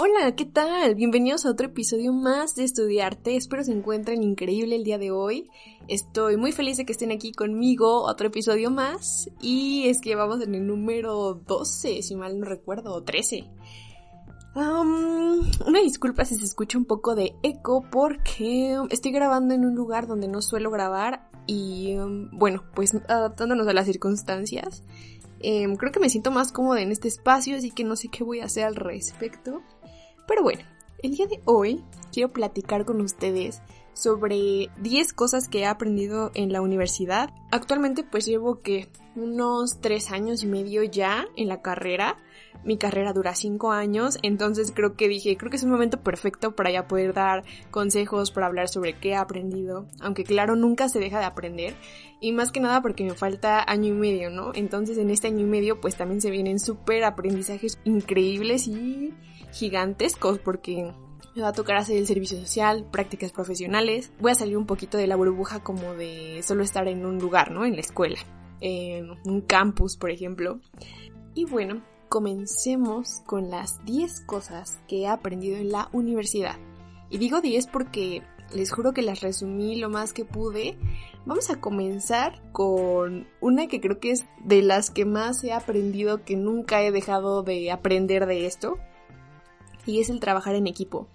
Hola, ¿qué tal? Bienvenidos a otro episodio más de Estudiarte. Espero se encuentren increíble el día de hoy. Estoy muy feliz de que estén aquí conmigo, otro episodio más. Y es que vamos en el número 12, si mal no recuerdo, o 13. una disculpa si se escucha un poco de eco porque estoy grabando en un lugar donde no suelo grabar y um, bueno, pues adaptándonos a las circunstancias. Em, creo que me siento más cómoda en este espacio, así que no sé qué voy a hacer al respecto. Pero bueno, el día de hoy quiero platicar con ustedes sobre 10 cosas que he aprendido en la universidad. Actualmente pues llevo que unos 3 años y medio ya en la carrera. Mi carrera dura 5 años, entonces creo que dije, creo que es un momento perfecto para ya poder dar consejos, para hablar sobre qué he aprendido, aunque claro, nunca se deja de aprender, y más que nada porque me falta año y medio, ¿no? Entonces en este año y medio pues también se vienen súper aprendizajes increíbles y gigantescos porque me va a tocar hacer el servicio social, prácticas profesionales. Voy a salir un poquito de la burbuja como de solo estar en un lugar, ¿no? En la escuela, en un campus, por ejemplo. Y bueno, comencemos con las 10 cosas que he aprendido en la universidad. Y digo 10 porque les juro que las resumí lo más que pude. Vamos a comenzar con una que creo que es de las que más he aprendido, que nunca he dejado de aprender de esto y es el trabajar en equipo.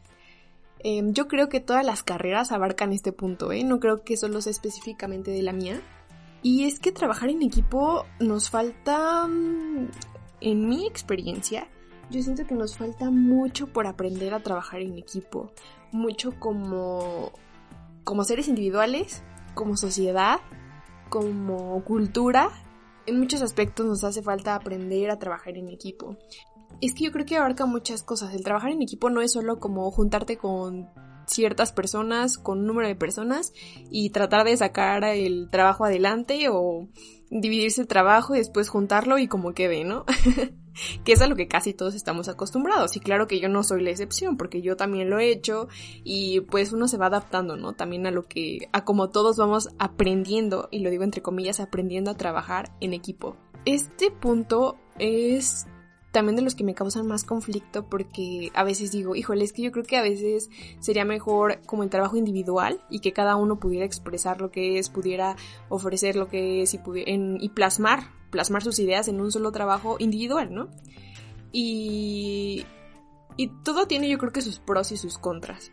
Em, yo creo que todas las carreras abarcan este punto, ¿eh? no creo que solo sea específicamente de la mía. Y es que trabajar en equipo nos falta, mm, en mi experiencia, yo siento que nos falta mucho por aprender a trabajar en equipo. Mucho como, como seres individuales, como sociedad, como cultura. En muchos aspectos nos hace falta aprender a trabajar en equipo es que yo creo que abarca muchas cosas. El trabajar en equipo no es solo como juntarte con ciertas personas, con un número de personas y tratar de sacar el trabajo adelante o dividirse el trabajo y después juntarlo y como quede, ¿no? que es a lo que casi todos estamos acostumbrados. Y claro que yo no soy la excepción, porque yo también lo he hecho y pues uno se va adaptando, ¿no? También a lo que, a como todos vamos aprendiendo, y lo digo entre comillas, aprendiendo a trabajar en equipo. Este punto es también de los que me causan más conflicto porque a veces digo, híjole, es que yo creo que a veces sería mejor como el trabajo individual y que cada uno pudiera expresar lo que es, pudiera ofrecer lo que es y, y plasmar, plasmar sus ideas en un solo trabajo individual, ¿no? Y, y todo tiene yo creo que sus pros y sus contras.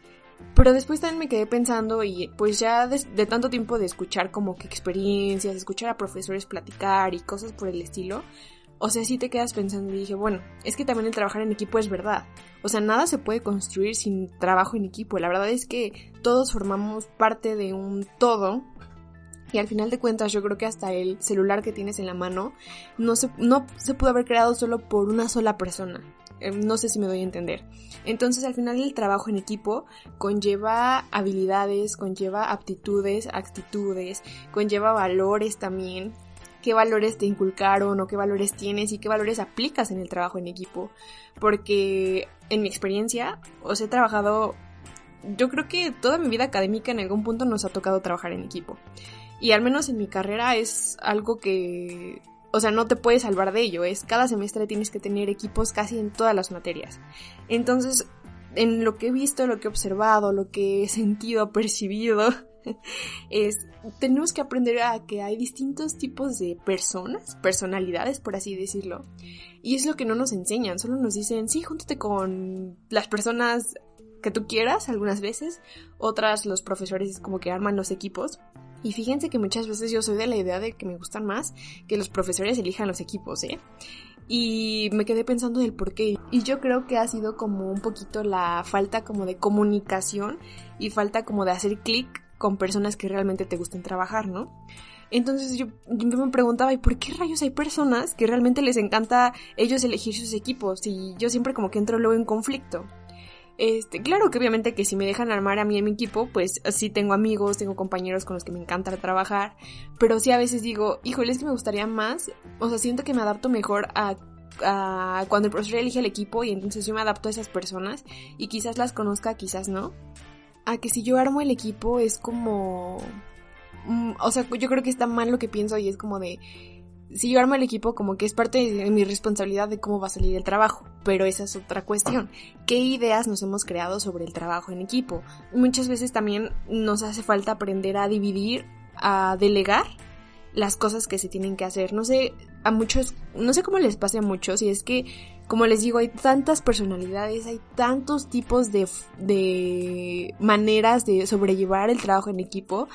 Pero después también me quedé pensando y pues ya de, de, tanto tiempo de escuchar como que experiencias, escuchar a profesores platicar y cosas por el estilo, o sea, sí te quedas pensando y dije, bueno, es que también el trabajar en equipo es verdad. O sea, nada se puede construir sin trabajo en equipo. La verdad es que todos formamos parte de un todo. Y al final de cuentas, yo creo que hasta el celular que tienes en la mano no se, no se pudo haber creado solo por una sola persona. Em, no sé si me doy a entender. Entonces, al final el trabajo en equipo conlleva habilidades, conlleva aptitudes, actitudes, conlleva valores también qué valores te inculcaron o qué valores tienes y qué valores aplicas en el trabajo en equipo. Porque en mi experiencia, os he trabajado, yo creo que toda mi vida académica en algún punto nos ha tocado trabajar en equipo. Y al menos en mi carrera es algo que, o sea, no te puedes salvar de ello, es cada semestre tienes que tener equipos casi en todas las materias. Entonces, en lo que he visto, lo que he observado, lo que he sentido, percibido, es tenemos que aprender a que hay distintos tipos de personas, personalidades, por así decirlo. Y es lo que no nos enseñan, solo nos dicen, sí, júntate con las personas que tú quieras algunas veces, otras los profesores es como que arman los equipos. Y fíjense que muchas veces yo soy de la idea de que me gustan más que los profesores elijan los equipos, ¿eh? Y me quedé pensando del por qué. Y yo creo que ha sido como un poquito la falta como de comunicación y falta como de hacer clic con personas que realmente te gusten trabajar, ¿no? Entonces yo, me preguntaba, ¿y por qué rayos hay personas que realmente les encanta ellos elegir sus equipos? Y yo siempre como que entro luego en conflicto. Este, claro que obviamente que si me dejan armar a mí en mi equipo, pues sí tengo amigos, tengo compañeros con los que me encanta trabajar, pero sí a veces digo, híjole, es que me gustaría más, o sea, siento que me adapto mejor a, a cuando el profesor elige el equipo y entonces yo me adapto a esas personas y quizás las conozca, quizás no a que si yo armo el equipo es como... Mm, o sea, yo creo que está mal lo que pienso y es como de... si yo armo el equipo como que es parte de mi responsabilidad de cómo va a salir el trabajo, pero esa es otra cuestión. ¿Qué ideas nos hemos creado sobre el trabajo en equipo? Muchas veces también nos hace falta aprender a dividir, a delegar las cosas que se tienen que hacer. No sé, a muchos, no sé cómo les pase a muchos, y es que, como les digo, hay tantas personalidades, hay tantos tipos de, de maneras de sobrellevar el trabajo en equipo.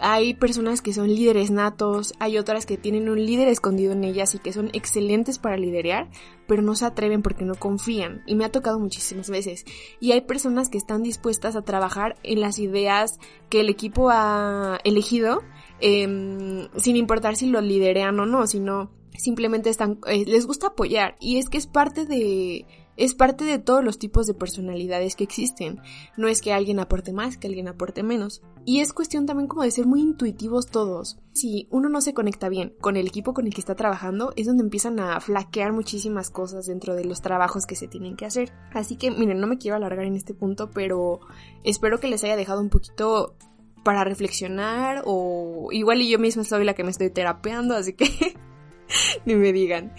Hay personas que son líderes natos, hay otras que tienen un líder escondido en ellas y que son excelentes para liderear, pero no se atreven porque no confían. Y me ha tocado muchísimas veces. Y hay personas que están dispuestas a trabajar en las ideas que el equipo ha elegido Em, sin importar si lo liderean o no, sino simplemente están, eh, les gusta apoyar y es que es parte de, es parte de todos los tipos de personalidades que existen. No es que alguien aporte más, que alguien aporte menos. Y es cuestión también como de ser muy intuitivos todos. Si uno no se conecta bien con el equipo con el que está trabajando, es donde empiezan a flaquear muchísimas cosas dentro de los trabajos que se tienen que hacer. Así que, miren, no me quiero alargar en este punto, pero espero que les haya dejado un poquito para reflexionar o igual y yo misma soy la que me estoy terapeando, así que ni me digan.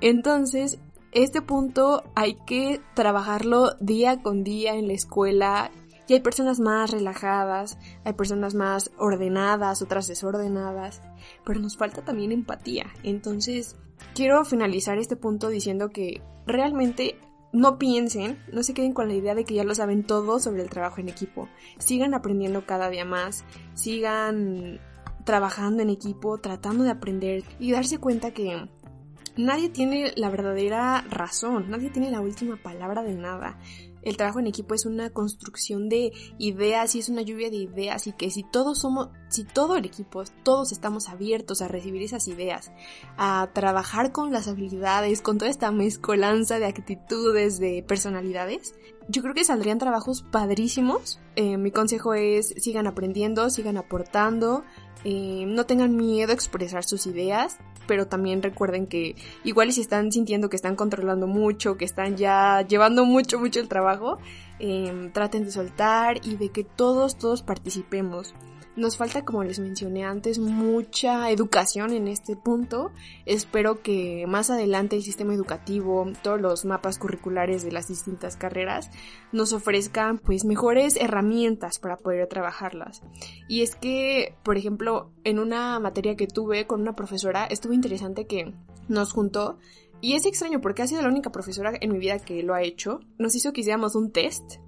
Entonces, este punto hay que trabajarlo día con día en la escuela y hay personas más relajadas, hay personas más ordenadas, otras desordenadas, pero nos falta también empatía. Entonces, quiero finalizar este punto diciendo que realmente no piensen, no se queden con la idea de que ya lo saben todo sobre el trabajo en equipo. Sigan aprendiendo cada día más, sigan trabajando en equipo, tratando de aprender y darse cuenta que nadie tiene la verdadera razón, nadie tiene la última palabra de nada el trabajo en equipo es una construcción de ideas y es una lluvia de ideas y que si todos somos, si todo el equipo, todos estamos abiertos a recibir esas ideas, a trabajar con las habilidades, con toda esta mezcolanza de actitudes, de personalidades, yo creo que saldrían trabajos padrísimos. Eh, mi consejo es sigan aprendiendo, sigan aportando, eh, no tengan miedo a expresar sus ideas, pero también recuerden que igual si están sintiendo que están controlando mucho, que están ya llevando mucho, mucho el trabajo, eh, traten de soltar y de que todos, todos participemos. Nos falta, como les mencioné antes, mucha educación en este punto. Espero que más adelante el sistema educativo, todos los mapas curriculares de las distintas carreras, nos ofrezcan pues mejores herramientas para poder trabajarlas. Y es que, por ejemplo, en una materia que tuve con una profesora, estuvo interesante que nos juntó y es extraño porque ha sido la única profesora en mi vida que lo ha hecho. Nos hizo que hiciéramos un test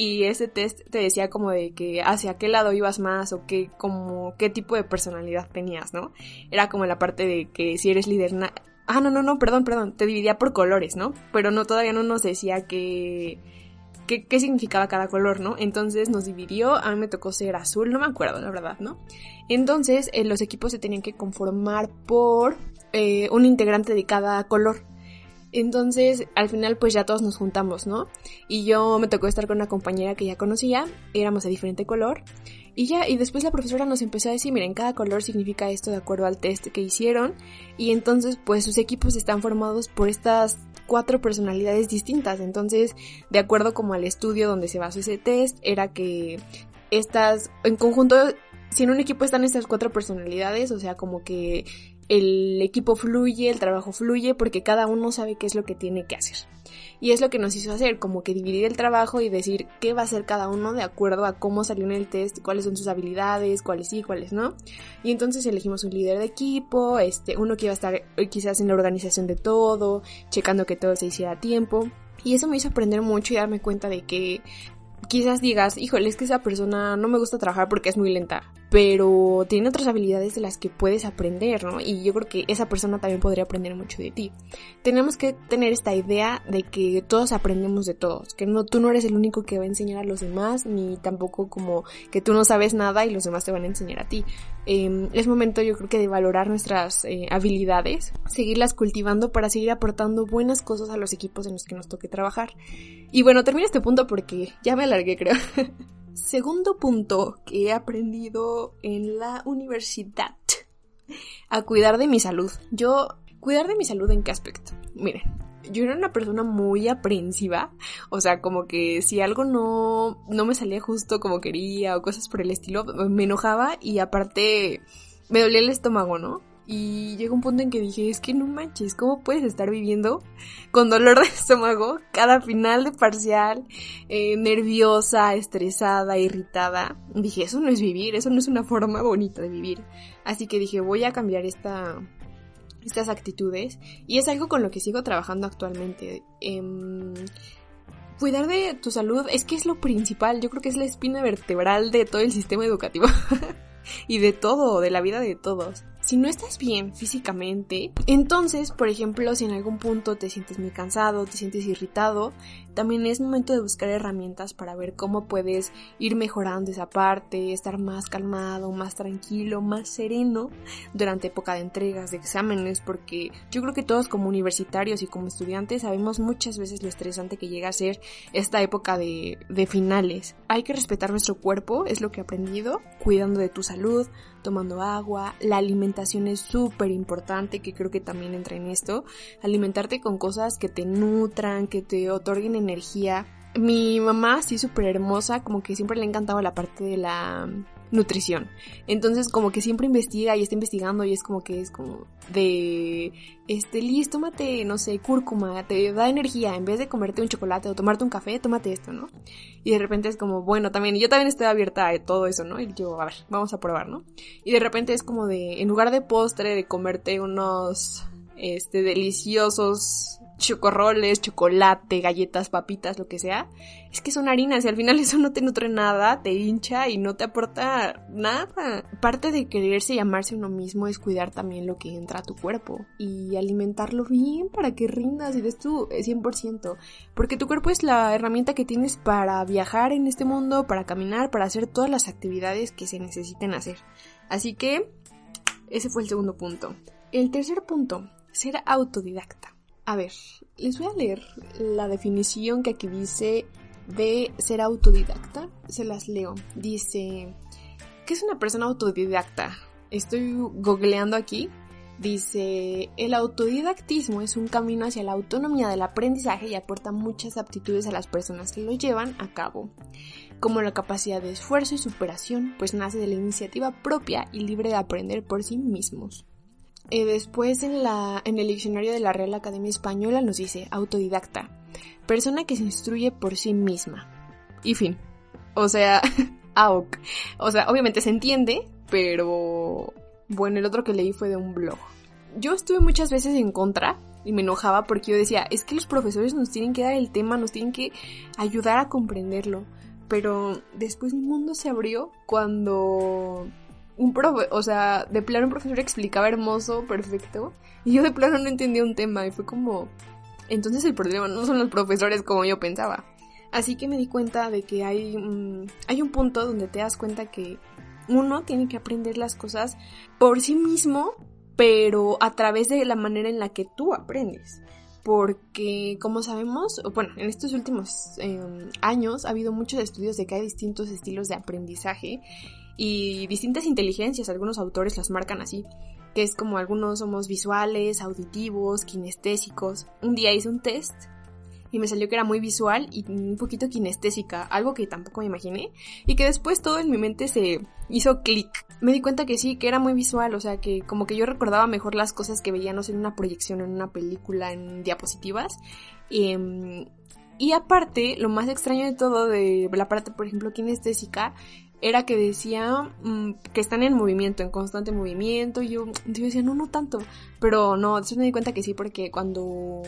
y ese test te decía como de que hacia qué lado ibas más o qué, como, qué tipo de personalidad tenías, ¿no? Era como la parte de que si eres líder... ah, no, no, no, perdón, perdón, te dividía por colores, ¿no? Pero no, todavía no nos decía que... Qué, qué significaba cada color, ¿no? Entonces nos dividió, a mí me tocó ser azul, no me acuerdo, la verdad, ¿no? Entonces eh, los equipos se tenían que conformar por eh, un integrante de cada color. Entonces, al final, pues ya todos nos juntamos, ¿no? Y yo me tocó estar con una compañera que ya conocía, éramos de diferente color. Y ya, y después la profesora nos empezó a decir, miren, cada color significa esto de acuerdo al test que hicieron. Y entonces, pues sus equipos están formados por estas cuatro personalidades distintas. Entonces, de acuerdo como al estudio donde se basó ese test, era que estas, en conjunto, si en un equipo están estas cuatro personalidades, o sea, como que el equipo fluye, el trabajo fluye, porque cada uno sabe qué es lo que tiene que hacer. Y es lo que nos hizo hacer, como que dividir el trabajo y decir qué va a hacer cada uno de acuerdo a cómo salió en el test, cuáles son sus habilidades, cuáles sí, cuáles no. Y entonces elegimos un líder de equipo, este, uno que iba a estar eh, quizás en la organización de todo, checando que todo se hiciera a tiempo. Y eso me hizo aprender mucho y darme cuenta de que quizás digas, híjole, es que esa persona no me gusta trabajar porque es muy lenta pero tiene otras habilidades de las que puedes aprender, ¿no? Y yo creo que esa persona también podría aprender mucho de ti. Tenemos que tener esta idea de que todos aprendemos de todos, que no, tú no eres el único que va a enseñar a los demás, ni tampoco como que tú no sabes nada y los demás te van a enseñar a ti. Em, es momento yo creo que de valorar nuestras eh, habilidades, seguirlas cultivando para seguir aportando buenas cosas a los equipos en los que nos toque trabajar. Y bueno, termino este punto porque ya me alargué creo. Segundo punto que he aprendido en la universidad. A cuidar de mi salud. Yo, cuidar de mi salud en qué aspecto? Miren, yo era una persona muy aprensiva, o sea, como que si algo no, no me salía justo como quería o cosas por el estilo, me enojaba y aparte me dolía el estómago, ¿no? Y llegó un punto en que dije, es que no manches, ¿cómo puedes estar viviendo con dolor de estómago cada final de parcial, eh, nerviosa, estresada, irritada? Dije, eso no es vivir, eso no es una forma bonita de vivir. Así que dije, voy a cambiar esta, estas actitudes y es algo con lo que sigo trabajando actualmente. Em, cuidar de tu salud es que es lo principal, yo creo que es la espina vertebral de todo el sistema educativo y de todo, de la vida de todos si no estás bien físicamente, entonces, por ejemplo, si en algún punto te sientes muy cansado, te sientes irritado, también es momento de buscar herramientas para ver cómo puedes ir mejorando esa parte, estar más calmado, más tranquilo, más sereno durante época de entregas, de exámenes, porque yo creo que todos como universitarios y como estudiantes sabemos muchas veces lo estresante que llega a ser esta época de, de finales. Hay que respetar nuestro cuerpo, es lo que he aprendido, cuidando de tu salud, tomando agua, la alimentación es súper importante, que creo que también entra en esto, alimentarte con cosas que te nutran, que te otorguen. Mi mamá, sí, súper hermosa, como que siempre le ha encantado la parte de la nutrición. Entonces como que siempre investiga y está investigando y es como que es como de, este, listo, tómate, no sé, cúrcuma, te da energía, en vez de comerte un chocolate o tomarte un café, tómate esto, ¿no? Y de repente es como, bueno, también, yo también estoy abierta a todo eso, ¿no? Y yo, a ver, vamos a probar, ¿no? Y de repente es como de, en lugar de postre, de comerte unos, este, deliciosos chocorroles, chocolate, galletas, papitas, lo que sea, es que son harinas y al final eso no te nutre nada, te hincha y no te aporta nada. Parte de quererse y amarse uno mismo es cuidar también lo que entra a tu cuerpo y alimentarlo bien para que rindas y des tu 100%, porque tu cuerpo es la herramienta que tienes para viajar en este mundo, para caminar, para hacer todas las actividades que se necesiten hacer. Así que ese fue el segundo punto. El tercer punto, ser autodidacta. A ver, les voy a leer la definición que aquí dice de ser autodidacta. Se las leo. Dice, ¿qué es una persona autodidacta? Estoy googleando aquí. Dice, el autodidactismo es un camino hacia la autonomía del aprendizaje y aporta muchas aptitudes a las personas que lo llevan a cabo, como la capacidad de esfuerzo y superación, pues nace de la iniciativa propia y libre de aprender por sí mismos. Eh, después en, la, en el diccionario de la Real Academia Española nos dice autodidacta, persona que se instruye por sí misma. Y fin. O sea, AOC. O sea, obviamente se entiende, pero bueno, el otro que leí fue de un blog. Yo estuve muchas veces en contra y me enojaba porque yo decía, es que los profesores nos tienen que dar el tema, nos tienen que ayudar a comprenderlo. Pero después mi mundo se abrió cuando un profe, o sea, de plano un profesor explicaba hermoso, perfecto, y yo de plano no entendía un tema y fue como, entonces el problema no son los profesores como yo pensaba. Así que me di cuenta de que hay, hay un punto donde te das cuenta que uno tiene que aprender las cosas por sí mismo, pero a través de la manera en la que tú aprendes. Porque, como sabemos, bueno, en estos últimos em, años ha habido muchos estudios de que hay distintos estilos de aprendizaje y distintas inteligencias, algunos autores las marcan así, que es como algunos somos visuales, auditivos, kinestésicos. Un día hice un test y me salió que era muy visual y un poquito kinestésica, algo que tampoco me imaginé y que después todo en mi mente se hizo clic. Me di cuenta que sí, que era muy visual, o sea que como que yo recordaba mejor las cosas que veíamos en una proyección, en una película, en diapositivas. Em, y aparte, lo más extraño de todo de la parte, por ejemplo, kinestésica, era que decía mm, que están en movimiento, en constante movimiento. Y yo, yo decía, no, no tanto. Pero no, después me di cuenta que sí, porque cuando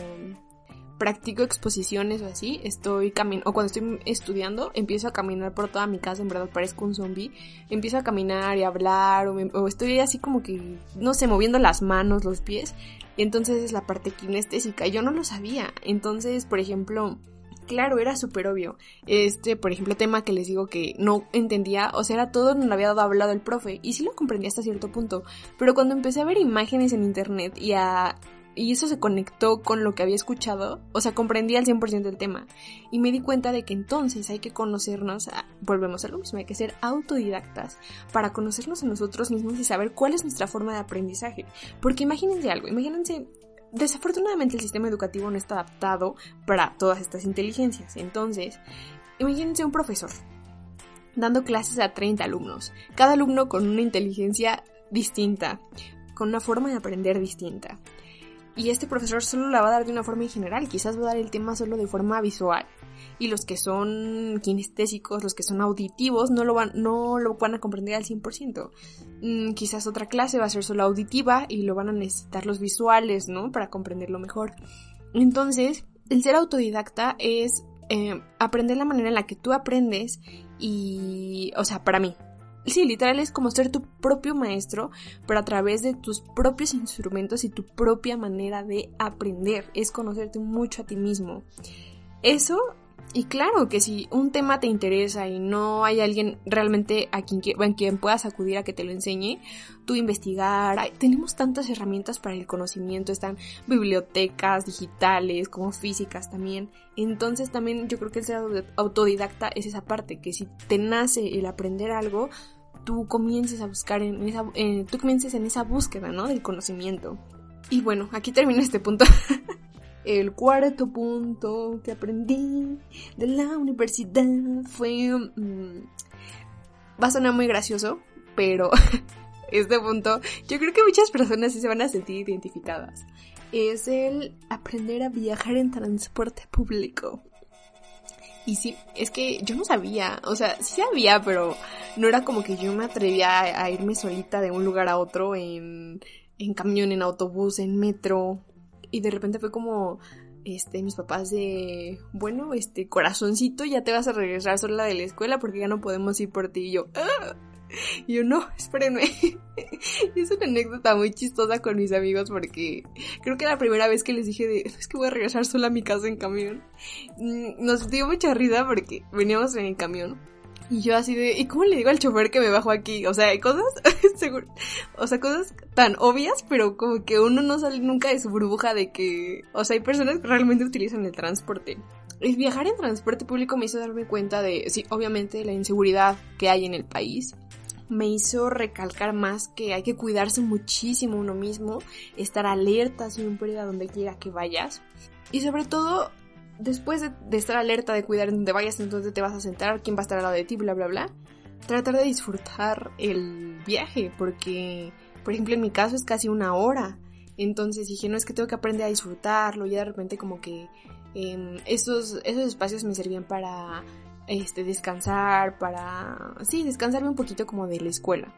practico exposiciones o así, estoy caminando, o cuando estoy estudiando, empiezo a caminar por toda mi casa, en verdad parezco un zombie, empiezo a caminar y hablar, o, o, estoy así como que, no sé, moviendo las manos, los pies, y entonces es la parte kinestésica, yo no lo sabía, entonces, por ejemplo, claro, era súper obvio. Este, por ejemplo, tema que les digo que no entendía, o sea, era todo no lo había hablado el profe, y sí lo comprendía hasta cierto punto, pero cuando empecé a ver imágenes en internet y a... Y eso se conectó con lo que había escuchado, o sea, comprendía al 100% el tema. Y me di cuenta de que entonces hay que conocernos, volvemos a lo mismo, hay que ser autodidactas para conocernos a nosotros mismos y saber cuál es nuestra forma de aprendizaje. Porque imagínense algo, imagínense desafortunadamente el sistema educativo no está adaptado para todas estas inteligencias. Entonces, imagínense un profesor dando clases a 30 alumnos, cada alumno con una inteligencia distinta. con una forma de aprender distinta. Y este profesor solo la va a dar de una forma en general, quizás va a dar el tema solo de forma visual. Y los que son kinestésicos, los que son auditivos, no lo van, no lo van a comprender al 100%. Mm, quizás otra clase va a ser solo auditiva y lo van a necesitar los visuales, ¿no? Para comprenderlo mejor. Entonces, el ser autodidacta es eh, aprender la manera en la que tú aprendes y, o sea, para mí, Sí, literal es como ser tu propio maestro, pero a través de tus propios instrumentos y tu propia manera de aprender. Es conocerte mucho a ti mismo. Eso, y claro que si un tema te interesa y no hay alguien realmente a quien, en quien puedas acudir a que te lo enseñe, tú investigar. tenemos tantas herramientas para el conocimiento, están bibliotecas digitales, como físicas también. Entonces también yo creo que el ser autodidacta es esa parte, que si te nace el aprender algo, tú comiences a buscar en esa, tú comiences en esa búsqueda, ¿no? Del conocimiento. Y bueno, aquí termina este punto. El cuarto punto que aprendí de la universidad fue... Mm, va a sonar muy gracioso, pero este punto yo creo que muchas personas sí se van a sentir identificadas. Es el aprender a viajar en transporte público. Y sí, es que yo no sabía, o sea, sí sabía, pero no era como que yo me atrevía a, irme solita de un lugar a otro en, en camión, en autobús, en metro. Y de repente fue como, este, mis papás de, bueno, este, corazoncito, ya te vas a regresar sola de la escuela porque ya no podemos ir por ti. Y yo, ¡Ah! Y yo, no, espérenme. es una anécdota muy chistosa con mis amigos porque creo que la primera vez que les dije de, es que voy a regresar sola a mi casa en camión, mm, nos dio mucha risa porque veníamos en el camión. Y yo así de, ¿y cómo le digo al chofer que me bajo aquí? O sea, hay cosas, seguro, o sea, cosas tan obvias, pero como que uno no sale nunca de su burbuja de que, o sea, hay personas que realmente utilizan el transporte. El viajar en transporte público me hizo darme cuenta de, sí, obviamente, la inseguridad que hay en el país, me hizo recalcar más que hay que cuidarse muchísimo uno mismo, estar alerta siempre a donde quiera que vayas. Y sobre todo, después de, estar alerta, de cuidar en donde vayas, en dónde te vas a sentar, quién va a estar al lado de ti, bla, bla, bla, tratar de disfrutar el viaje, porque, por ejemplo, en mi caso es casi una hora. Entonces dije, no es que tengo que aprender a disfrutarlo, y de repente como que eh, esos, esos espacios me servían para este, descansar, para, sí, descansarme un poquito como de la escuela.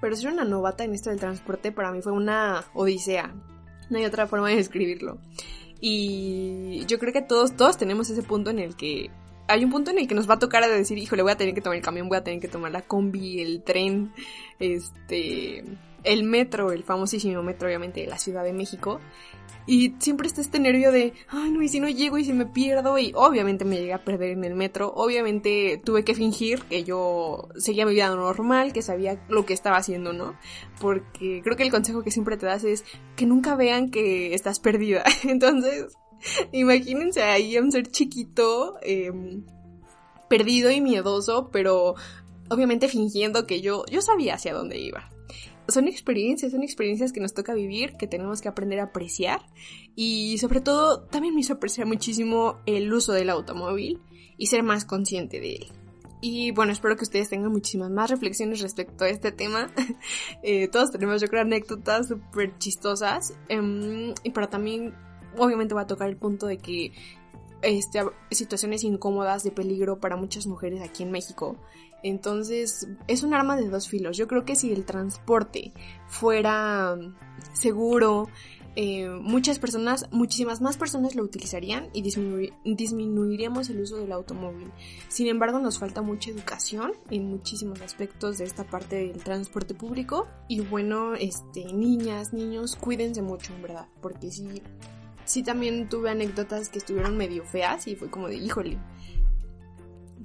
Pero ser una novata en esto del transporte para mí fue una odisea. No hay otra forma de describirlo. Y yo creo que todos, todos tenemos ese punto en el que hay un punto en el que nos va a tocar a decir, híjole, voy a tener que tomar el camión, voy a tener que tomar la combi, el tren, este, el metro, el famosísimo metro obviamente de la Ciudad de México. Y siempre está este nervio de, ay no, y si no llego y si me pierdo. Y obviamente me llegué a perder en el metro. Obviamente tuve que fingir que yo seguía mi vida normal, que sabía lo que estaba haciendo, ¿no? Porque creo que el consejo que siempre te das es que nunca vean que estás perdida. Entonces, imagínense ahí a un ser chiquito, em, perdido y miedoso, pero obviamente fingiendo que yo, yo sabía hacia dónde iba son experiencias, son experiencias que nos toca vivir, que tenemos que aprender a apreciar y sobre todo también me hizo apreciar muchísimo el uso del automóvil y ser más consciente de él. Y bueno, espero que ustedes tengan muchísimas más reflexiones respecto a este tema. Eh, todos tenemos, yo creo, anécdotas súper chistosas. Em, y para también, obviamente, va a tocar el punto de que este, situaciones incómodas de peligro para muchas mujeres aquí en México. Entonces, es un arma de dos filos. Yo creo que si el transporte fuera seguro, eh, muchas personas, muchísimas más personas lo utilizarían y disminuiríamos el uso del automóvil. Sin embargo, nos falta mucha educación en muchísimos aspectos de esta parte del transporte público. Y bueno, este, niñas, niños, cuídense mucho, en verdad, porque sí, sí también tuve anécdotas que estuvieron medio feas y fue como de, híjole,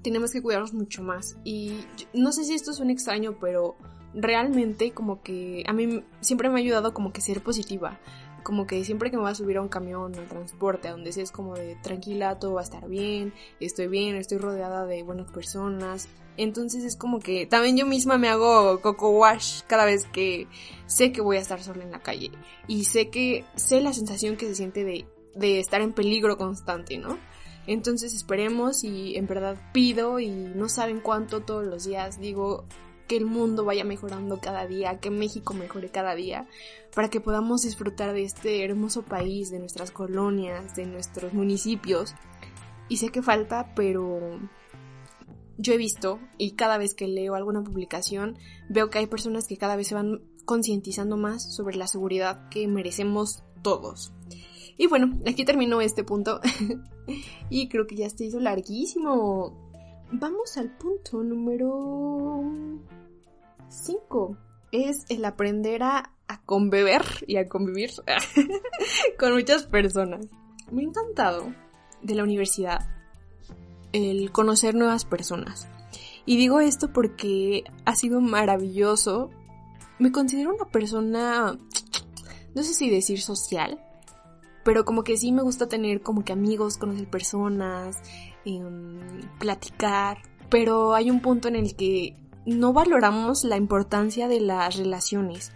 tenemos que cuidarnos mucho más. Y no sé si esto es un extraño, pero realmente como que a mí siempre me ha ayudado como que ser positiva. Como que siempre que me voy a subir a un camión, un transporte, a donde sea es como de tranquila, todo va a estar bien, estoy bien, estoy rodeada de buenas personas. Entonces es como que también yo misma me hago coco wash cada vez que sé que voy a estar sola en la calle. Y sé que, sé la sensación que se siente de, de estar en peligro constante, ¿no? Entonces esperemos y en verdad pido y no saben cuánto todos los días digo, que el mundo vaya mejorando cada día, que México mejore cada día, para que podamos disfrutar de este hermoso país, de nuestras colonias, de nuestros municipios. Y sé que falta, pero yo he visto y cada vez que leo alguna publicación veo que hay personas que cada vez se van concientizando más sobre la seguridad que merecemos todos. Y bueno, aquí terminó este punto. y creo que ya se hizo larguísimo. Vamos al punto número 5. Es el aprender a, a y a convivir con muchas personas. Me ha encantado de la universidad el conocer nuevas personas. Y digo esto porque ha sido maravilloso. Me considero una persona, no sé si decir social, pero como que sí me gusta tener como que amigos, conocer personas, em, platicar, pero hay un punto en el que no valoramos la importancia de las relaciones.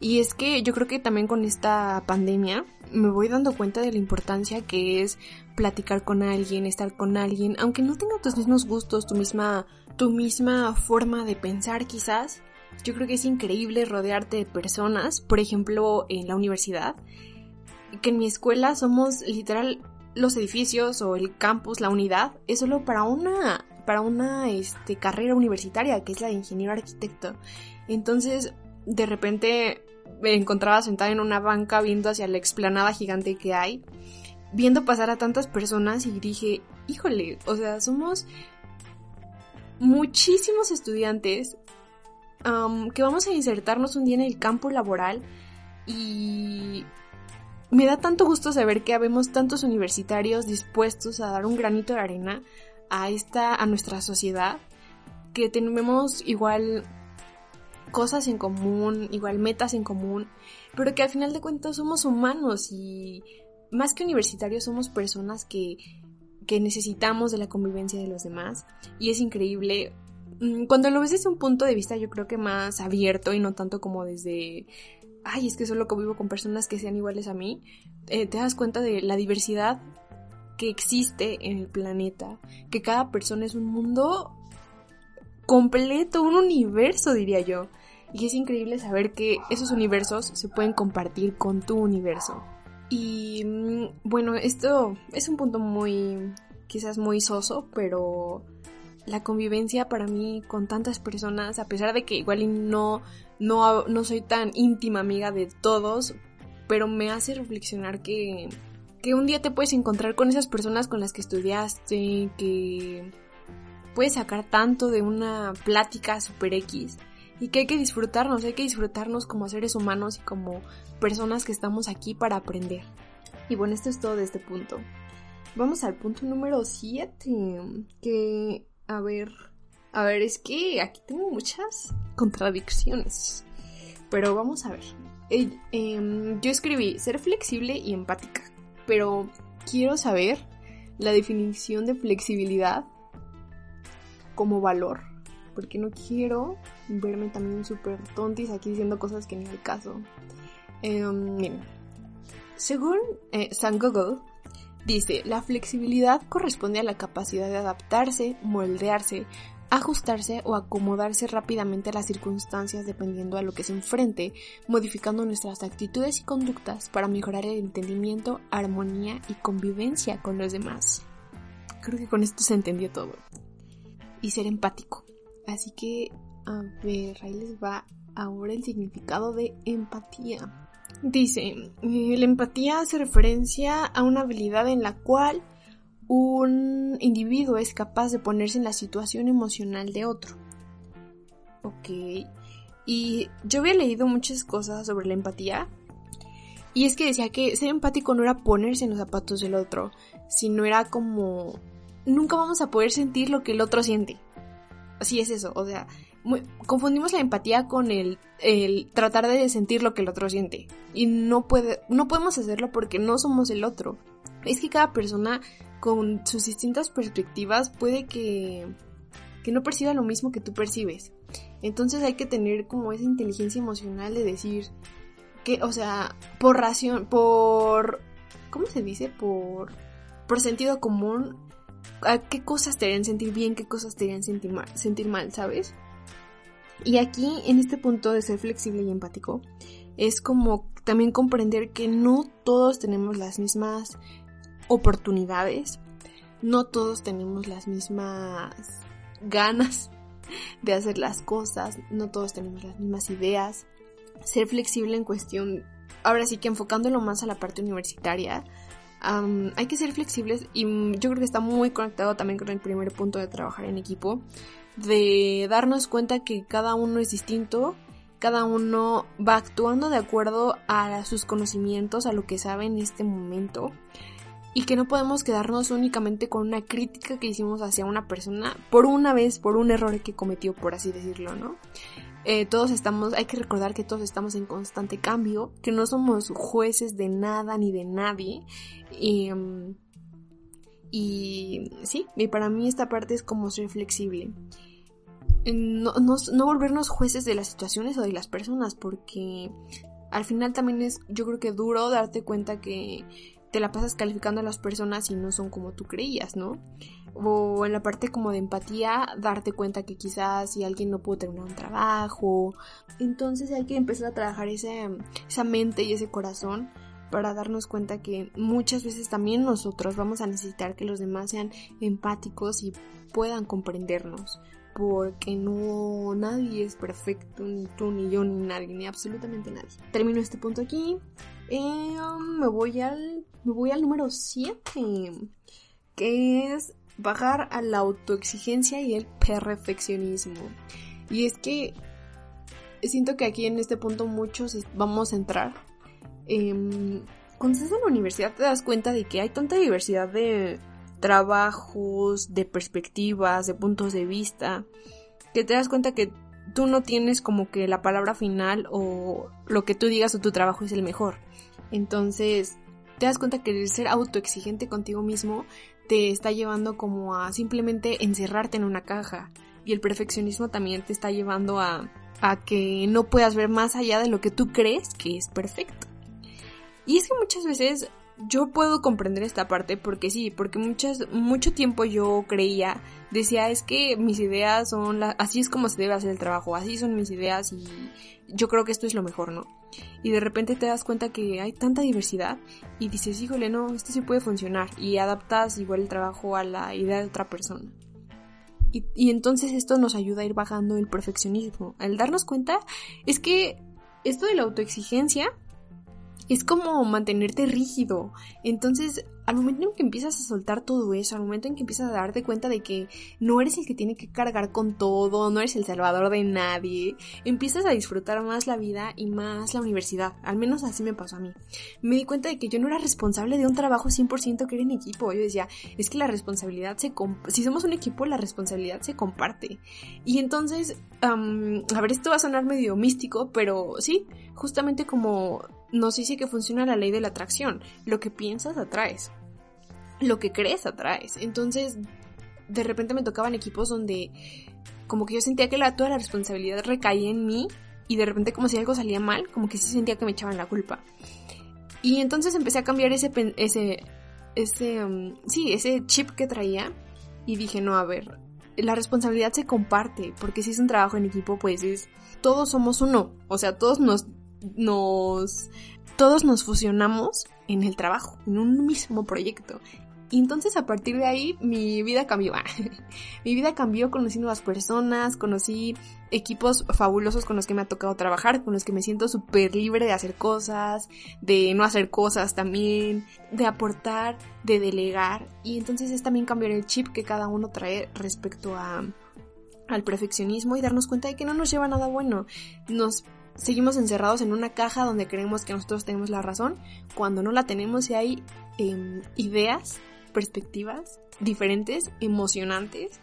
Y es que yo creo que también con esta pandemia me voy dando cuenta de la importancia que es platicar con alguien, estar con alguien, aunque no tenga tus mismos gustos, tu misma, tu misma forma de pensar quizás. Yo creo que es increíble rodearte de personas, por ejemplo, en la universidad, que en mi escuela somos literal los edificios o el campus, la unidad, es solo para una para una este, carrera universitaria que es la de ingeniero arquitecto. Entonces, de repente me encontraba sentada en una banca viendo hacia la explanada gigante que hay, viendo pasar a tantas personas y dije, híjole, o sea, somos muchísimos estudiantes que vamos a insertarnos un día en el campo laboral y me da tanto gusto saber que habemos tantos universitarios dispuestos a dar un granito de arena a esta, a nuestra sociedad, que tenemos igual cosas en común, igual metas en común, pero que al final de cuentas somos humanos y más que universitarios somos personas que, que necesitamos de la convivencia de los demás y es increíble. Mm, cuando lo ves desde un punto de vista yo creo que más abierto y no tanto como desde ay, es que solo convivo con personas que sean iguales a mí, eh, te das cuenta de la diversidad que existe en el planeta, que cada persona es un mundo completo, un universo, diría yo. Y es increíble saber que esos universos se pueden compartir con tu universo. Y mm, bueno, esto es un punto muy, quizás muy soso, pero la convivencia para mí con tantas personas, a pesar de que igual no no, no soy tan íntima amiga de todos, pero me hace reflexionar que, que un día te puedes encontrar con esas personas con las que estudiaste, que puedes sacar tanto de una plática super X y que hay que disfrutarnos, hay que disfrutarnos como seres humanos y como personas que estamos aquí para aprender. Y bueno, esto es todo de este punto. Vamos al punto número 7, que, a ver, a ver, es que aquí tengo muchas contradicciones. Pero vamos a ver. Eh, em, yo escribí ser flexible y empática. Pero quiero saber la definición de flexibilidad como valor. Porque no quiero verme también súper tontis aquí diciendo cosas que ni el caso. Em, miren. Según eh, San Google, dice, la flexibilidad corresponde a la capacidad de adaptarse, moldearse, ajustarse o acomodarse rápidamente a las circunstancias dependiendo a lo que se enfrente, modificando nuestras actitudes y conductas para mejorar el entendimiento, armonía y convivencia con los demás. Creo que con esto se entendió todo. Y ser empático. Así que, a ver, ahí les va ahora el significado de empatía. Dice, eh, la empatía hace referencia a una habilidad en la cual un individuo es capaz de ponerse en la situación emocional de otro. Ok. Y yo había leído muchas cosas sobre la empatía. Y es que decía que ser empático no era ponerse en los zapatos del otro, sino era como... Nunca vamos a poder sentir lo que el otro siente. Así es eso, o sea, confundimos la empatía con el, el, tratar de sentir lo que el otro siente. Y no, puede, no podemos hacerlo porque no somos el otro. Es que cada persona con sus distintas perspectivas puede que, que no perciba lo mismo que tú percibes. Entonces hay que tener como esa inteligencia emocional de decir que, o sea, por ración, por, ¿cómo se dice? Por, por sentido común, qué cosas te harían sentir bien, qué cosas te harían sentir mal, sentir mal, ¿sabes? Y aquí, en este punto de ser flexible y empático, es como también comprender que no todos tenemos las mismas oportunidades, no todos tenemos las mismas ganas de hacer las cosas, no todos tenemos las mismas ideas. Ser flexible en cuestión, ahora sí que enfocándolo más a la parte universitaria, hay que ser flexibles y yo creo que está muy conectado también con el primer punto de trabajar en equipo, de darnos cuenta que cada uno es distinto, cada uno va actuando de acuerdo a sus conocimientos, a lo que sabe en este momento y que no podemos quedarnos únicamente con una crítica que hicimos hacia una persona por una vez, por un error que cometió, por así decirlo, ¿no? Eh, todos estamos, hay que recordar que todos estamos en constante cambio, que no somos jueces de nada ni de nadie. Y, y sí, y para mí esta parte es como ser flexible. No, no, no volvernos jueces de las situaciones o de las personas, porque al final también es, yo creo que duro darte cuenta que te la pasas calificando a las personas y no son como tú creías, ¿no? O en la parte como de empatía, darte cuenta que quizás si alguien no pudo terminar un trabajo, entonces hay que empezar a trabajar ese, esa mente y ese corazón para darnos cuenta que muchas veces también nosotros vamos a necesitar que los demás sean empáticos y puedan comprendernos porque no nadie es perfecto, ni tú, ni yo, ni nadie, ni absolutamente nadie. Termino este punto aquí. Eh, me voy al voy al número 7, que es bajar a la autoexigencia y el perfeccionismo. Y es que siento que aquí en este punto muchos vamos a entrar. cuando estás en la universidad te das cuenta de que hay tanta diversidad de trabajos, de perspectivas, de puntos de vista, que te das cuenta que tú no tienes como que la palabra final o lo que tú digas o tu trabajo es el mejor. Entonces, te das cuenta que el ser autoexigente contigo mismo te está llevando como a simplemente encerrarte en una caja. Y el perfeccionismo también te está llevando a, a que no puedas ver más allá de lo que tú crees que es perfecto. Y es que muchas veces yo puedo comprender esta parte porque sí, porque muchas, mucho tiempo yo creía, decía, es que mis ideas son las, así es como se debe hacer el trabajo, así son mis ideas y yo creo que esto es lo mejor, ¿no? Y de repente te das cuenta que hay tanta diversidad y dices, híjole, no, esto sí puede funcionar y adaptas igual el trabajo a la idea de otra persona. Y, y entonces esto nos ayuda a ir bajando el perfeccionismo. Al darnos cuenta es que esto de la autoexigencia es como mantenerte rígido. Entonces, al momento en que empiezas a soltar todo eso, al momento en que empiezas a darte cuenta de que no eres el que tiene que cargar con todo, no eres el salvador de nadie, empiezas a disfrutar más la vida y más la universidad. Al menos así me pasó a mí. Me di cuenta de que yo no era responsable de un trabajo 100% que era en equipo. Yo decía, es que la responsabilidad se... Si somos un equipo, la responsabilidad se comparte. Y entonces, a ver, esto va a sonar medio místico, pero sí, justamente como nos dice que funciona la ley de la atracción. Lo que piensas atraes. Lo que crees atraes. Entonces, de repente me tocaban equipos donde como que yo sentía que la, toda la responsabilidad recaía en mí y de repente como si algo salía mal, como que sí sentía que me echaban la culpa. Y entonces empecé a cambiar ese, ese, ese, um, sí, ese chip que traía y dije, no, a ver, la responsabilidad se comparte, porque si es un trabajo en equipo, pues es, todos somos uno, o sea, todos nos nos todos nos fusionamos en el trabajo, en un mismo proyecto. Y entonces a partir de ahí mi vida cambió. mi vida cambió, conocí nuevas personas, conocí equipos fabulosos con los que me ha tocado trabajar, con los que me siento súper libre de hacer cosas, de no hacer cosas también, de aportar, de delegar. Y entonces es también cambiar el chip que cada uno trae respecto a al perfeccionismo y darnos cuenta de que no nos lleva nada bueno. Nos seguimos encerrados en una caja donde creemos que nosotros tenemos la razón, cuando no la tenemos y hay em, ideas, perspectivas diferentes, emocionantes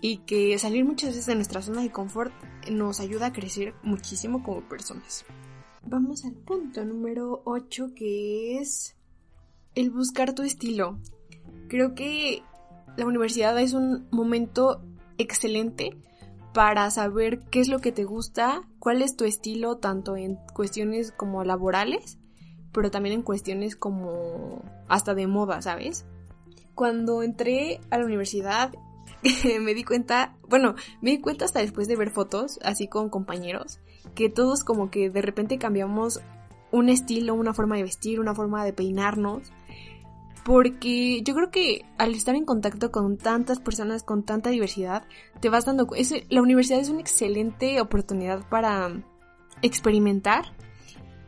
y que salir muchas veces de nuestra zona de confort nos ayuda a crecer muchísimo como personas. Vamos al punto número 8 que es el buscar tu estilo. Creo que la universidad es un momento excelente para saber qué es lo que te gusta, cuál es tu estilo, tanto en cuestiones como laborales, pero también en cuestiones como hasta de moda, ¿sabes? Cuando entré a la universidad, me di cuenta, bueno, me di cuenta hasta después de ver fotos, así con compañeros, que todos como que de repente cambiamos un estilo, una forma de vestir, una forma de peinarnos. Porque yo creo que al estar en contacto con tantas personas, con tanta diversidad, te vas dando cuenta. La universidad es una excelente oportunidad para experimentar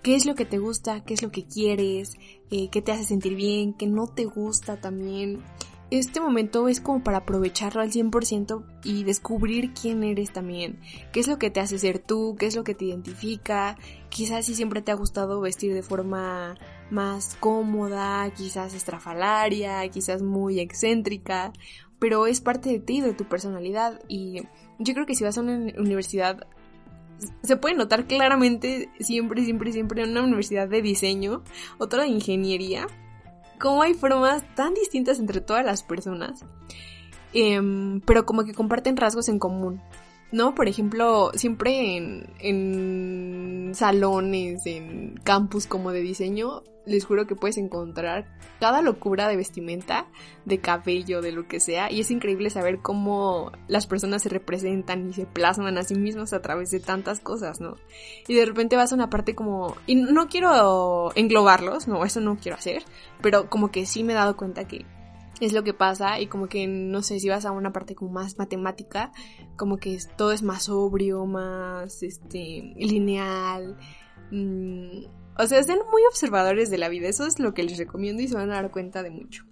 qué es lo que te gusta, qué es lo que quieres, eh, qué te hace sentir bien, qué no te gusta también. Este momento es como para aprovecharlo al 100% y descubrir quién eres también, qué es lo que te hace ser tú, qué es lo que te identifica, quizás si siempre te ha gustado vestir de forma más cómoda, quizás estrafalaria, quizás muy excéntrica, pero es parte de ti, de tu personalidad y yo creo que si vas a una universidad se puede notar claramente siempre, siempre, siempre en una universidad de diseño, otra de ingeniería, cómo hay formas tan distintas entre todas las personas, em, pero como que comparten rasgos en común. ¿No? Por ejemplo, siempre en, en salones, en campus como de diseño, les juro que puedes encontrar cada locura de vestimenta, de cabello, de lo que sea, y es increíble saber cómo las personas se representan y se plasman a sí mismas a través de tantas cosas, ¿no? Y de repente vas a una parte como... Y no quiero englobarlos, no, eso no quiero hacer, pero como que sí me he dado cuenta que es lo que pasa y como que no sé si vas a una parte como más matemática como que todo es más sobrio más este lineal mm, o sea estén muy observadores de la vida eso es lo que les recomiendo y se van a dar cuenta de mucho.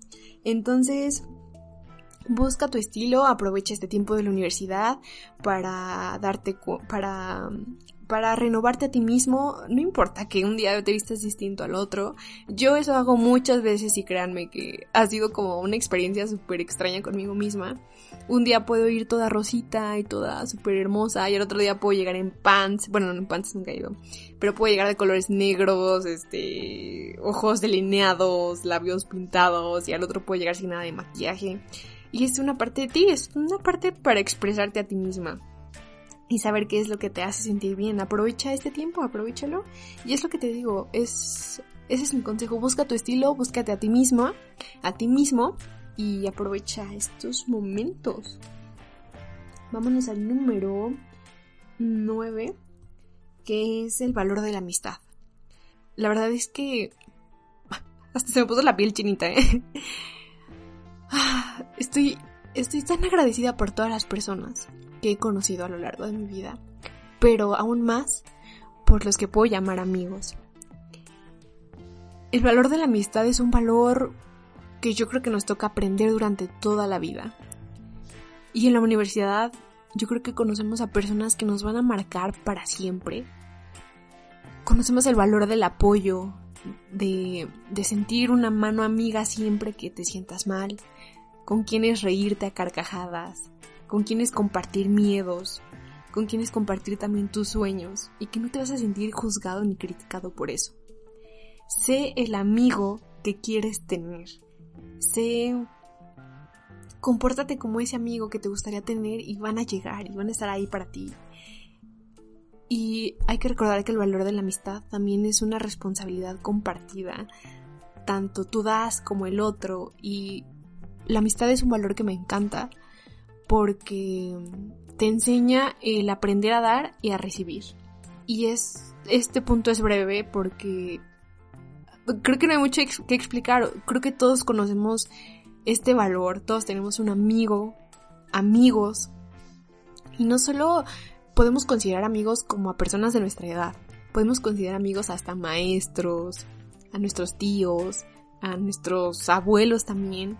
Entonces busca tu estilo aprovecha este tiempo de la universidad para darte para para renovarte a ti mismo, no importa que un día te vistas distinto al otro. Yo eso hago muchas veces y créanme que ha sido como una experiencia súper extraña conmigo misma. Un día puedo ir toda rosita y toda súper hermosa y el otro día puedo llegar en pants, bueno, no en pants nunca he ido, pero puedo llegar de colores negros, este, ojos delineados, labios pintados y al otro puedo llegar sin nada de maquillaje. Y es una parte de ti, es una parte para expresarte a ti misma y saber qué es lo que te hace sentir bien. Aprovecha este tiempo, aprovechalo. Y es lo que te digo, es ese es mi consejo, busca tu estilo, búscate a ti mismo, a ti mismo y aprovecha estos momentos. Vámonos al número 9, que es el valor de la amistad. La verdad es que hasta se me puso la piel chinita, ¿eh? Estoy estoy tan agradecida por todas las personas he conocido a lo largo de mi vida, pero aún más por los que puedo llamar amigos. El valor de la amistad es un valor que yo creo que nos toca aprender durante toda la vida. Y en la universidad yo creo que conocemos a personas que nos van a marcar para siempre. Conocemos el valor del apoyo, de, de sentir una mano amiga siempre que te sientas mal, con quienes reírte a carcajadas, con quienes compartir miedos, con quienes compartir también tus sueños y que no te vas a sentir juzgado ni criticado por eso. Sé el amigo que quieres tener. Sé... Compórtate como ese amigo que te gustaría tener y van a llegar y van a estar ahí para ti. Y hay que recordar que el valor de la amistad también es una responsabilidad compartida. Tanto tú das como el otro y la amistad es un valor que me encanta porque te enseña el aprender a dar y a recibir. Y es este punto es breve porque creo que no hay mucho que explicar. Creo que todos conocemos este valor, todos tenemos un amigo, amigos. Y no solo podemos considerar amigos como a personas de nuestra edad, podemos considerar amigos hasta maestros, a nuestros tíos, a nuestros abuelos también.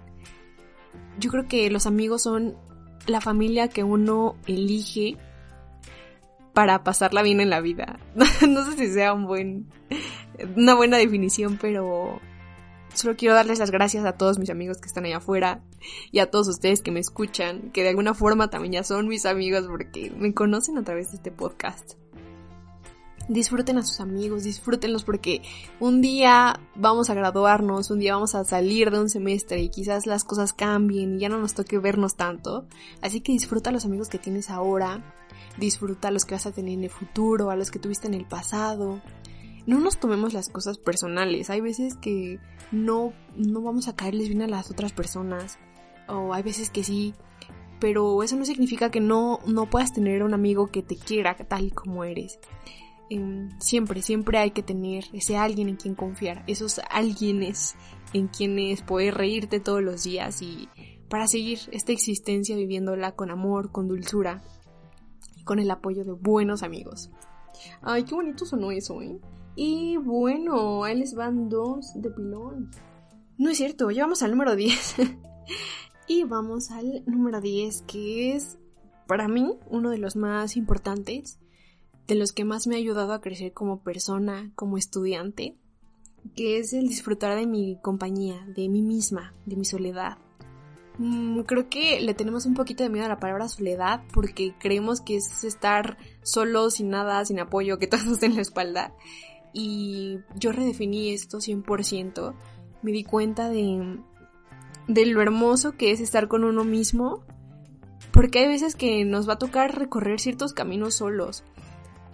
Yo creo que los amigos son la familia que uno elige para pasarla bien en la vida. no sé si sea un buen, una buena definición, pero solo quiero darles las gracias a todos mis amigos que están allá afuera y a todos ustedes que me escuchan, que de alguna forma también ya son mis amigos porque me conocen a través de este podcast disfruten a sus amigos, disfrútenlos porque un día vamos a graduarnos, un día vamos a salir de un semestre y quizás las cosas cambien y ya no nos toque vernos tanto. Así que disfruta a los amigos que tienes ahora, disfruta a los que vas a tener en el futuro, a los que tuviste en el pasado. No nos tomemos las cosas personales, hay veces que no, no vamos a caerles bien a las otras personas, o hay veces que sí, pero eso no significa que no, no puedas tener un amigo que te quiera tal y como eres. Em, siempre, siempre hay que tener ese alguien en quien confiar, esos alguienes en quienes poder reírte todos los días y para seguir esta existencia viviéndola con amor, con dulzura y con el apoyo de buenos amigos. Ay, qué bonito sonó eso, ¿eh? Y bueno, ahí les van dos de pilón. No es cierto, llevamos al número 10. y vamos al número 10, que es para mí uno de los más importantes, de los que más me ha ayudado a crecer como persona, como estudiante, que es el disfrutar de mi compañía, de mí misma, de mi soledad. Mm, creo que le tenemos un poquito de miedo a la palabra soledad porque creemos que es estar solo, sin nada, sin apoyo, que todos en la espalda. Y yo redefiní esto 100%. Me di cuenta de, de lo hermoso que es estar con uno mismo. Porque hay veces que nos va a tocar recorrer ciertos caminos solos.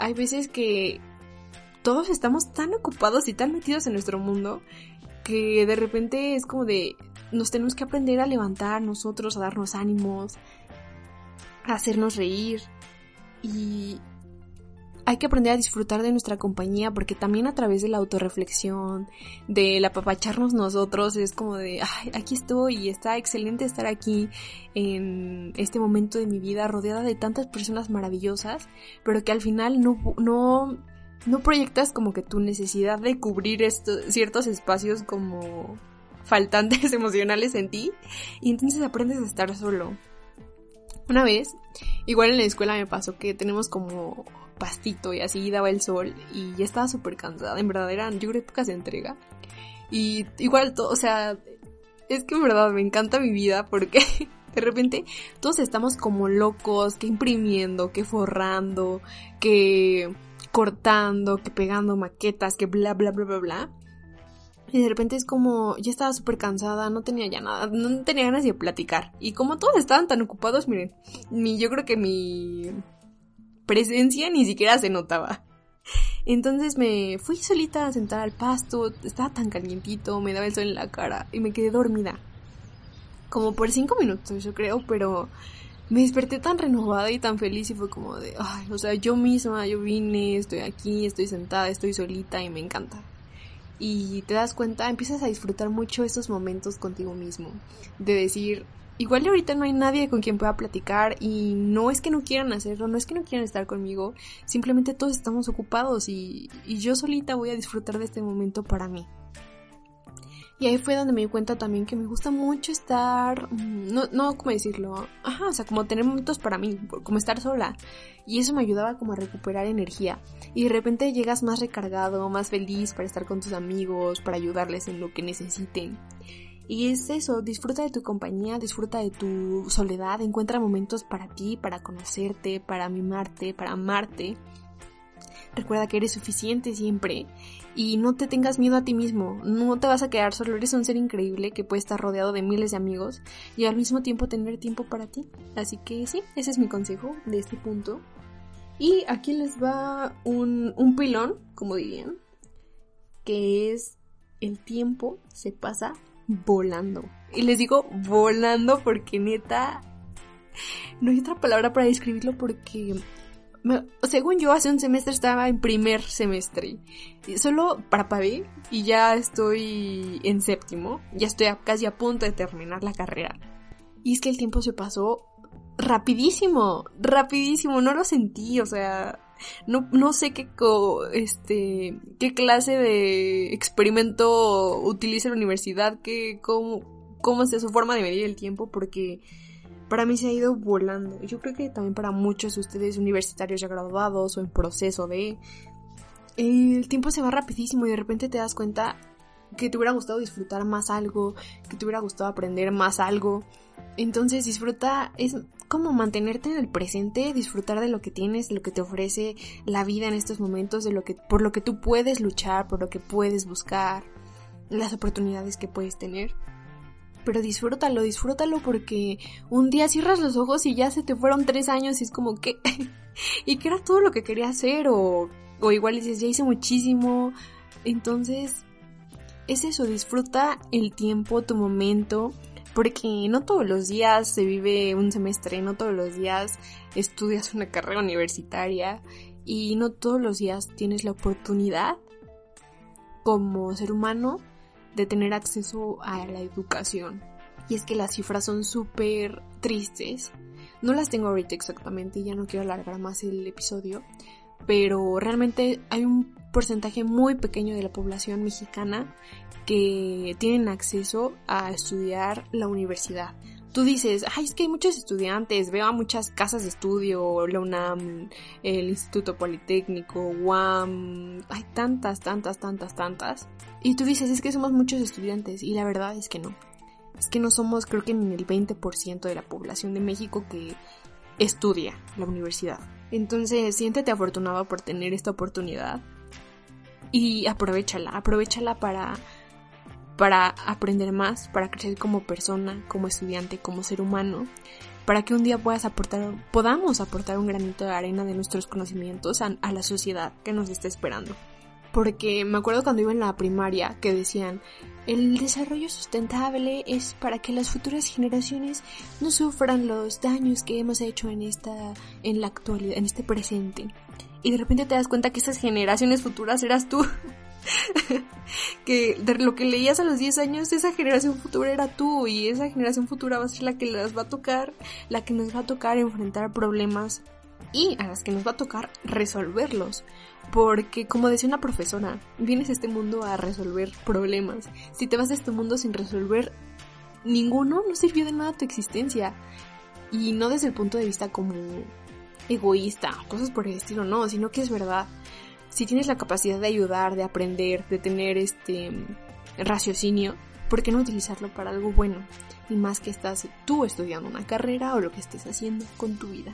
Hay veces que todos estamos tan ocupados y tan metidos en nuestro mundo que de repente es como de nos tenemos que aprender a levantar nosotros, a darnos ánimos, a hacernos reír. Y hay que aprender a disfrutar de nuestra compañía porque también a través de la autorreflexión, del apapacharnos nosotros, es como de, ay, aquí estoy y está excelente estar aquí en este momento de mi vida rodeada de tantas personas maravillosas, pero que al final no, no, no proyectas como que tu necesidad de cubrir ciertos espacios como faltantes emocionales en ti y entonces aprendes a estar solo. Una vez, igual en la escuela me pasó que tenemos como pastito y así daba el sol y ya estaba súper cansada, en verdad eran, yo creo que se entrega. Y igual, o sea, es que en verdad me encanta mi vida porque de repente todos estamos como locos, que imprimiendo, que forrando, que cortando, que pegando maquetas, que bla, bla, bla, bla, bla. Y de repente es como, ya estaba súper cansada, no tenía ya nada, no tenía ganas de platicar. Y como todos estaban tan ocupados, miren, mi, yo creo que mi presencia ni siquiera se notaba. Entonces me fui solita a sentar al pasto, estaba tan calientito, me daba el sol en la cara y me quedé dormida. Como por cinco minutos, yo creo, pero me desperté tan renovada y tan feliz y fue como de, ay, o sea, yo misma, yo vine, estoy aquí, estoy sentada, estoy solita y me encanta y te das cuenta, empiezas a disfrutar mucho estos momentos contigo mismo. De decir, igual ahorita no hay nadie con quien pueda platicar y no es que no quieran hacerlo, no es que no quieran estar conmigo, simplemente todos estamos ocupados y, y yo solita voy a disfrutar de este momento para mí. Y ahí fue donde me di cuenta también que me gusta mucho estar, mm, no, no, ¿cómo decirlo? Ajá, o sea, como tener momentos para mí, como estar sola. Y eso me ayudaba como a recuperar energía. Y de repente llegas más recargado, más feliz para estar con tus amigos, para ayudarles en lo que necesiten. Y es eso, disfruta de tu compañía, disfruta de tu soledad, encuentra momentos para ti, para conocerte, para mimarte, para amarte. Recuerda que eres suficiente siempre y no te tengas miedo a ti mismo, no te vas a quedar solo, eres un ser increíble que puede estar rodeado de miles de amigos y al mismo tiempo tener tiempo para ti. Así que sí, ese es mi consejo de este punto. Y aquí les va un, un pilón, como dirían, que es el tiempo se pasa volando. Y les digo volando porque neta, no hay otra palabra para describirlo porque según yo, hace un semestre estaba en primer semestre. Solo para parapabé y ya estoy en séptimo. Ya estoy casi a punto de terminar la carrera. Y es que el tiempo se pasó rapidísimo, rapidísimo. No lo sentí, o sea, no, no sé qué, este, qué clase de experimento utiliza la universidad, qué, cómo, cómo es su forma de medir el tiempo, porque para mí se ha ido volando. Yo creo que también para muchos de ustedes universitarios ya graduados o en proceso de... El tiempo se va rapidísimo y de repente te das cuenta que te hubiera gustado disfrutar más algo, que te hubiera gustado aprender más algo. Entonces disfruta, es como mantenerte en el presente, disfrutar de lo que tienes, de lo que te ofrece la vida en estos momentos, de lo que, por lo que tú puedes luchar, por lo que puedes buscar, las oportunidades que puedes tener pero disfrútalo, disfrútalo porque un día cierras los ojos y ya se te fueron tres años y es como que... y que era todo lo que quería hacer o, o igual dices, ya hice muchísimo. Entonces, es eso, disfruta el tiempo, tu momento, porque no todos los días se vive un semestre, no todos los días estudias una carrera universitaria y no todos los días tienes la oportunidad como ser humano de tener acceso a la educación. Y es que las cifras son súper tristes. No las tengo ahorita exactamente, ya no quiero alargar más el episodio, pero realmente hay un porcentaje muy pequeño de la población mexicana que tienen acceso a estudiar la universidad. Tú dices, ay, es que hay muchos estudiantes, veo a muchas casas de estudio, la UNAM, el Instituto Politécnico, UAM, hay tantas, tantas, tantas, tantas. Y tú dices, es que somos muchos estudiantes, y la verdad es que no. Es que no somos, creo que ni el 20% de la población de México que estudia la universidad. Entonces, siéntete afortunado por tener esta oportunidad y aprovechala, aprovechala para para aprender más, para crecer como persona, como estudiante, como ser humano, para que un día puedas aportar, podamos aportar un granito de arena de nuestros conocimientos a, a la sociedad que nos está esperando. Porque me acuerdo cuando iba en la primaria que decían, el desarrollo sustentable es para que las futuras generaciones no sufran los daños que hemos hecho en esta, en la actualidad, en este presente. Y de repente te das cuenta que esas generaciones futuras eras tú. que de lo que leías a los 10 años, esa generación futura era tú y esa generación futura va a ser la que las va a tocar, la que nos va a tocar enfrentar problemas y a las que nos va a tocar resolverlos. Porque como decía una profesora, vienes a este mundo a resolver problemas. Si te vas de este mundo sin resolver ninguno, no sirvió de nada tu existencia. Y no desde el punto de vista como egoísta, cosas por el estilo, no, sino que es verdad si tienes la capacidad de ayudar, de aprender, de tener este raciocinio, ¿por qué no utilizarlo para algo bueno? Y más que estás tú estudiando una carrera o lo que estés haciendo con tu vida.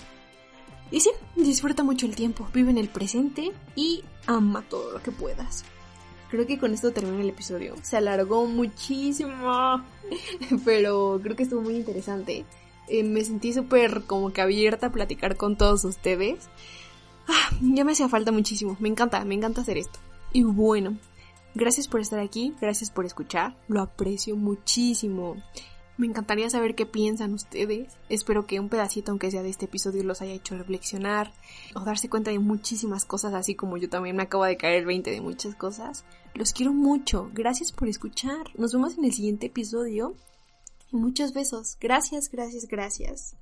Y sí, disfruta mucho el tiempo, vive en el presente y ama todo lo que puedas. Creo que con esto termina el episodio. Se alargó muchísimo, pero creo que estuvo muy interesante. Eh, me sentí súper como que abierta a platicar con todos ustedes. Ah, ya me hacía falta muchísimo. Me encanta, me encanta hacer esto. Y bueno, gracias por estar aquí, gracias por escuchar. Lo aprecio muchísimo. Me encantaría saber qué piensan ustedes. Espero que un pedacito, aunque sea de este episodio, los haya hecho reflexionar o darse cuenta de muchísimas cosas, así como yo también me acabo de caer el 20 de muchas cosas. Los quiero mucho. Gracias por escuchar. Nos vemos en el siguiente episodio. Muchos besos. Gracias, gracias, gracias.